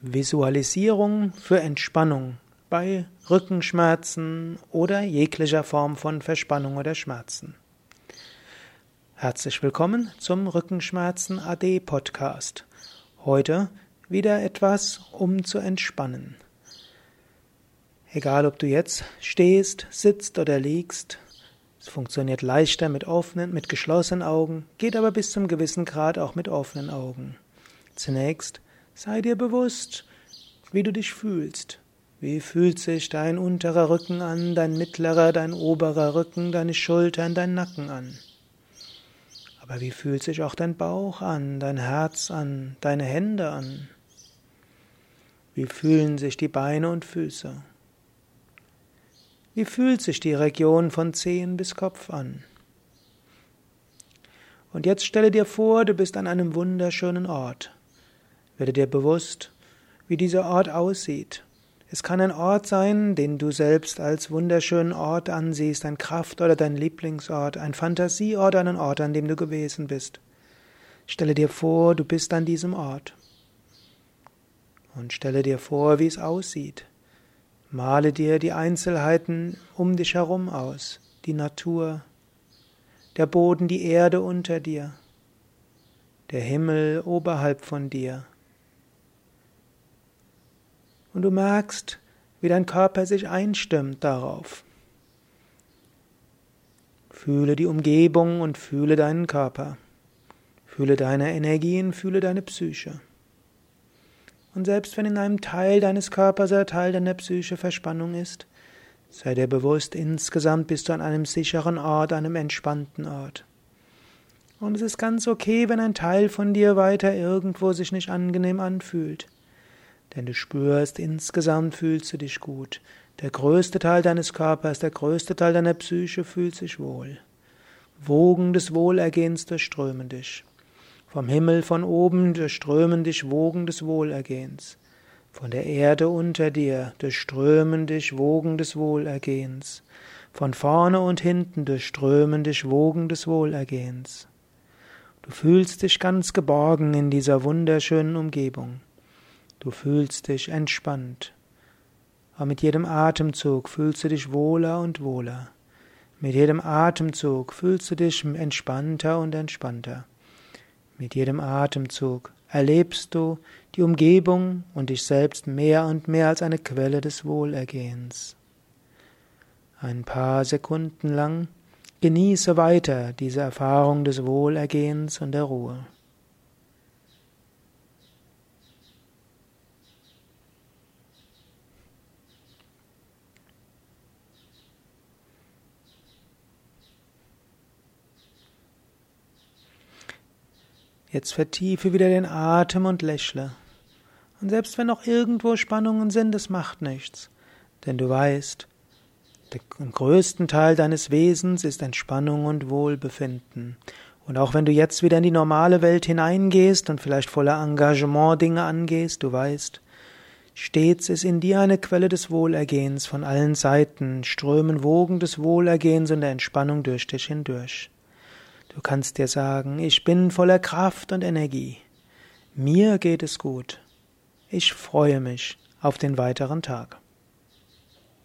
Visualisierung für Entspannung bei Rückenschmerzen oder jeglicher Form von Verspannung oder Schmerzen. Herzlich willkommen zum Rückenschmerzen AD Podcast. Heute wieder etwas, um zu entspannen. Egal, ob du jetzt stehst, sitzt oder liegst, es funktioniert leichter mit offenen, mit geschlossenen Augen, geht aber bis zum gewissen Grad auch mit offenen Augen. Zunächst Sei dir bewusst, wie du dich fühlst. Wie fühlt sich dein unterer Rücken an, dein mittlerer, dein oberer Rücken, deine Schultern, dein Nacken an? Aber wie fühlt sich auch dein Bauch an, dein Herz an, deine Hände an? Wie fühlen sich die Beine und Füße? Wie fühlt sich die Region von Zehen bis Kopf an? Und jetzt stelle dir vor, du bist an einem wunderschönen Ort. Werde dir bewusst, wie dieser Ort aussieht. Es kann ein Ort sein, den du selbst als wunderschönen Ort ansiehst, ein Kraft- oder dein Lieblingsort, ein Fantasieort, einen Ort, an dem du gewesen bist. Stelle dir vor, du bist an diesem Ort. Und stelle dir vor, wie es aussieht. Male dir die Einzelheiten um dich herum aus, die Natur, der Boden, die Erde unter dir, der Himmel oberhalb von dir und du merkst, wie dein Körper sich einstimmt darauf. Fühle die Umgebung und fühle deinen Körper. Fühle deine Energien, fühle deine Psyche. Und selbst wenn in einem Teil deines Körpers oder Teil deiner Psyche Verspannung ist, sei dir bewusst, insgesamt bist du an einem sicheren Ort, einem entspannten Ort. Und es ist ganz okay, wenn ein Teil von dir weiter irgendwo sich nicht angenehm anfühlt. Denn du spürst, insgesamt fühlst du dich gut. Der größte Teil deines Körpers, der größte Teil deiner Psyche fühlt sich wohl. Wogen des Wohlergehens durchströmen dich. Vom Himmel von oben durchströmen dich Wogen des Wohlergehens. Von der Erde unter dir durchströmen dich Wogen des Wohlergehens. Von vorne und hinten durchströmen dich Wogen des Wohlergehens. Du fühlst dich ganz geborgen in dieser wunderschönen Umgebung. Du fühlst dich entspannt. Aber mit jedem Atemzug fühlst du dich wohler und wohler. Mit jedem Atemzug fühlst du dich entspannter und entspannter. Mit jedem Atemzug erlebst du die Umgebung und dich selbst mehr und mehr als eine Quelle des Wohlergehens. Ein paar Sekunden lang genieße weiter diese Erfahrung des Wohlergehens und der Ruhe. Jetzt vertiefe wieder den Atem und lächle. Und selbst wenn noch irgendwo Spannungen sind, es macht nichts. Denn du weißt, der größten Teil deines Wesens ist Entspannung und Wohlbefinden. Und auch wenn du jetzt wieder in die normale Welt hineingehst und vielleicht voller Engagement Dinge angehst, du weißt, stets ist in dir eine Quelle des Wohlergehens von allen Seiten, strömen Wogen des Wohlergehens und der Entspannung durch dich hindurch. Du kannst dir sagen, ich bin voller Kraft und Energie. Mir geht es gut. Ich freue mich auf den weiteren Tag.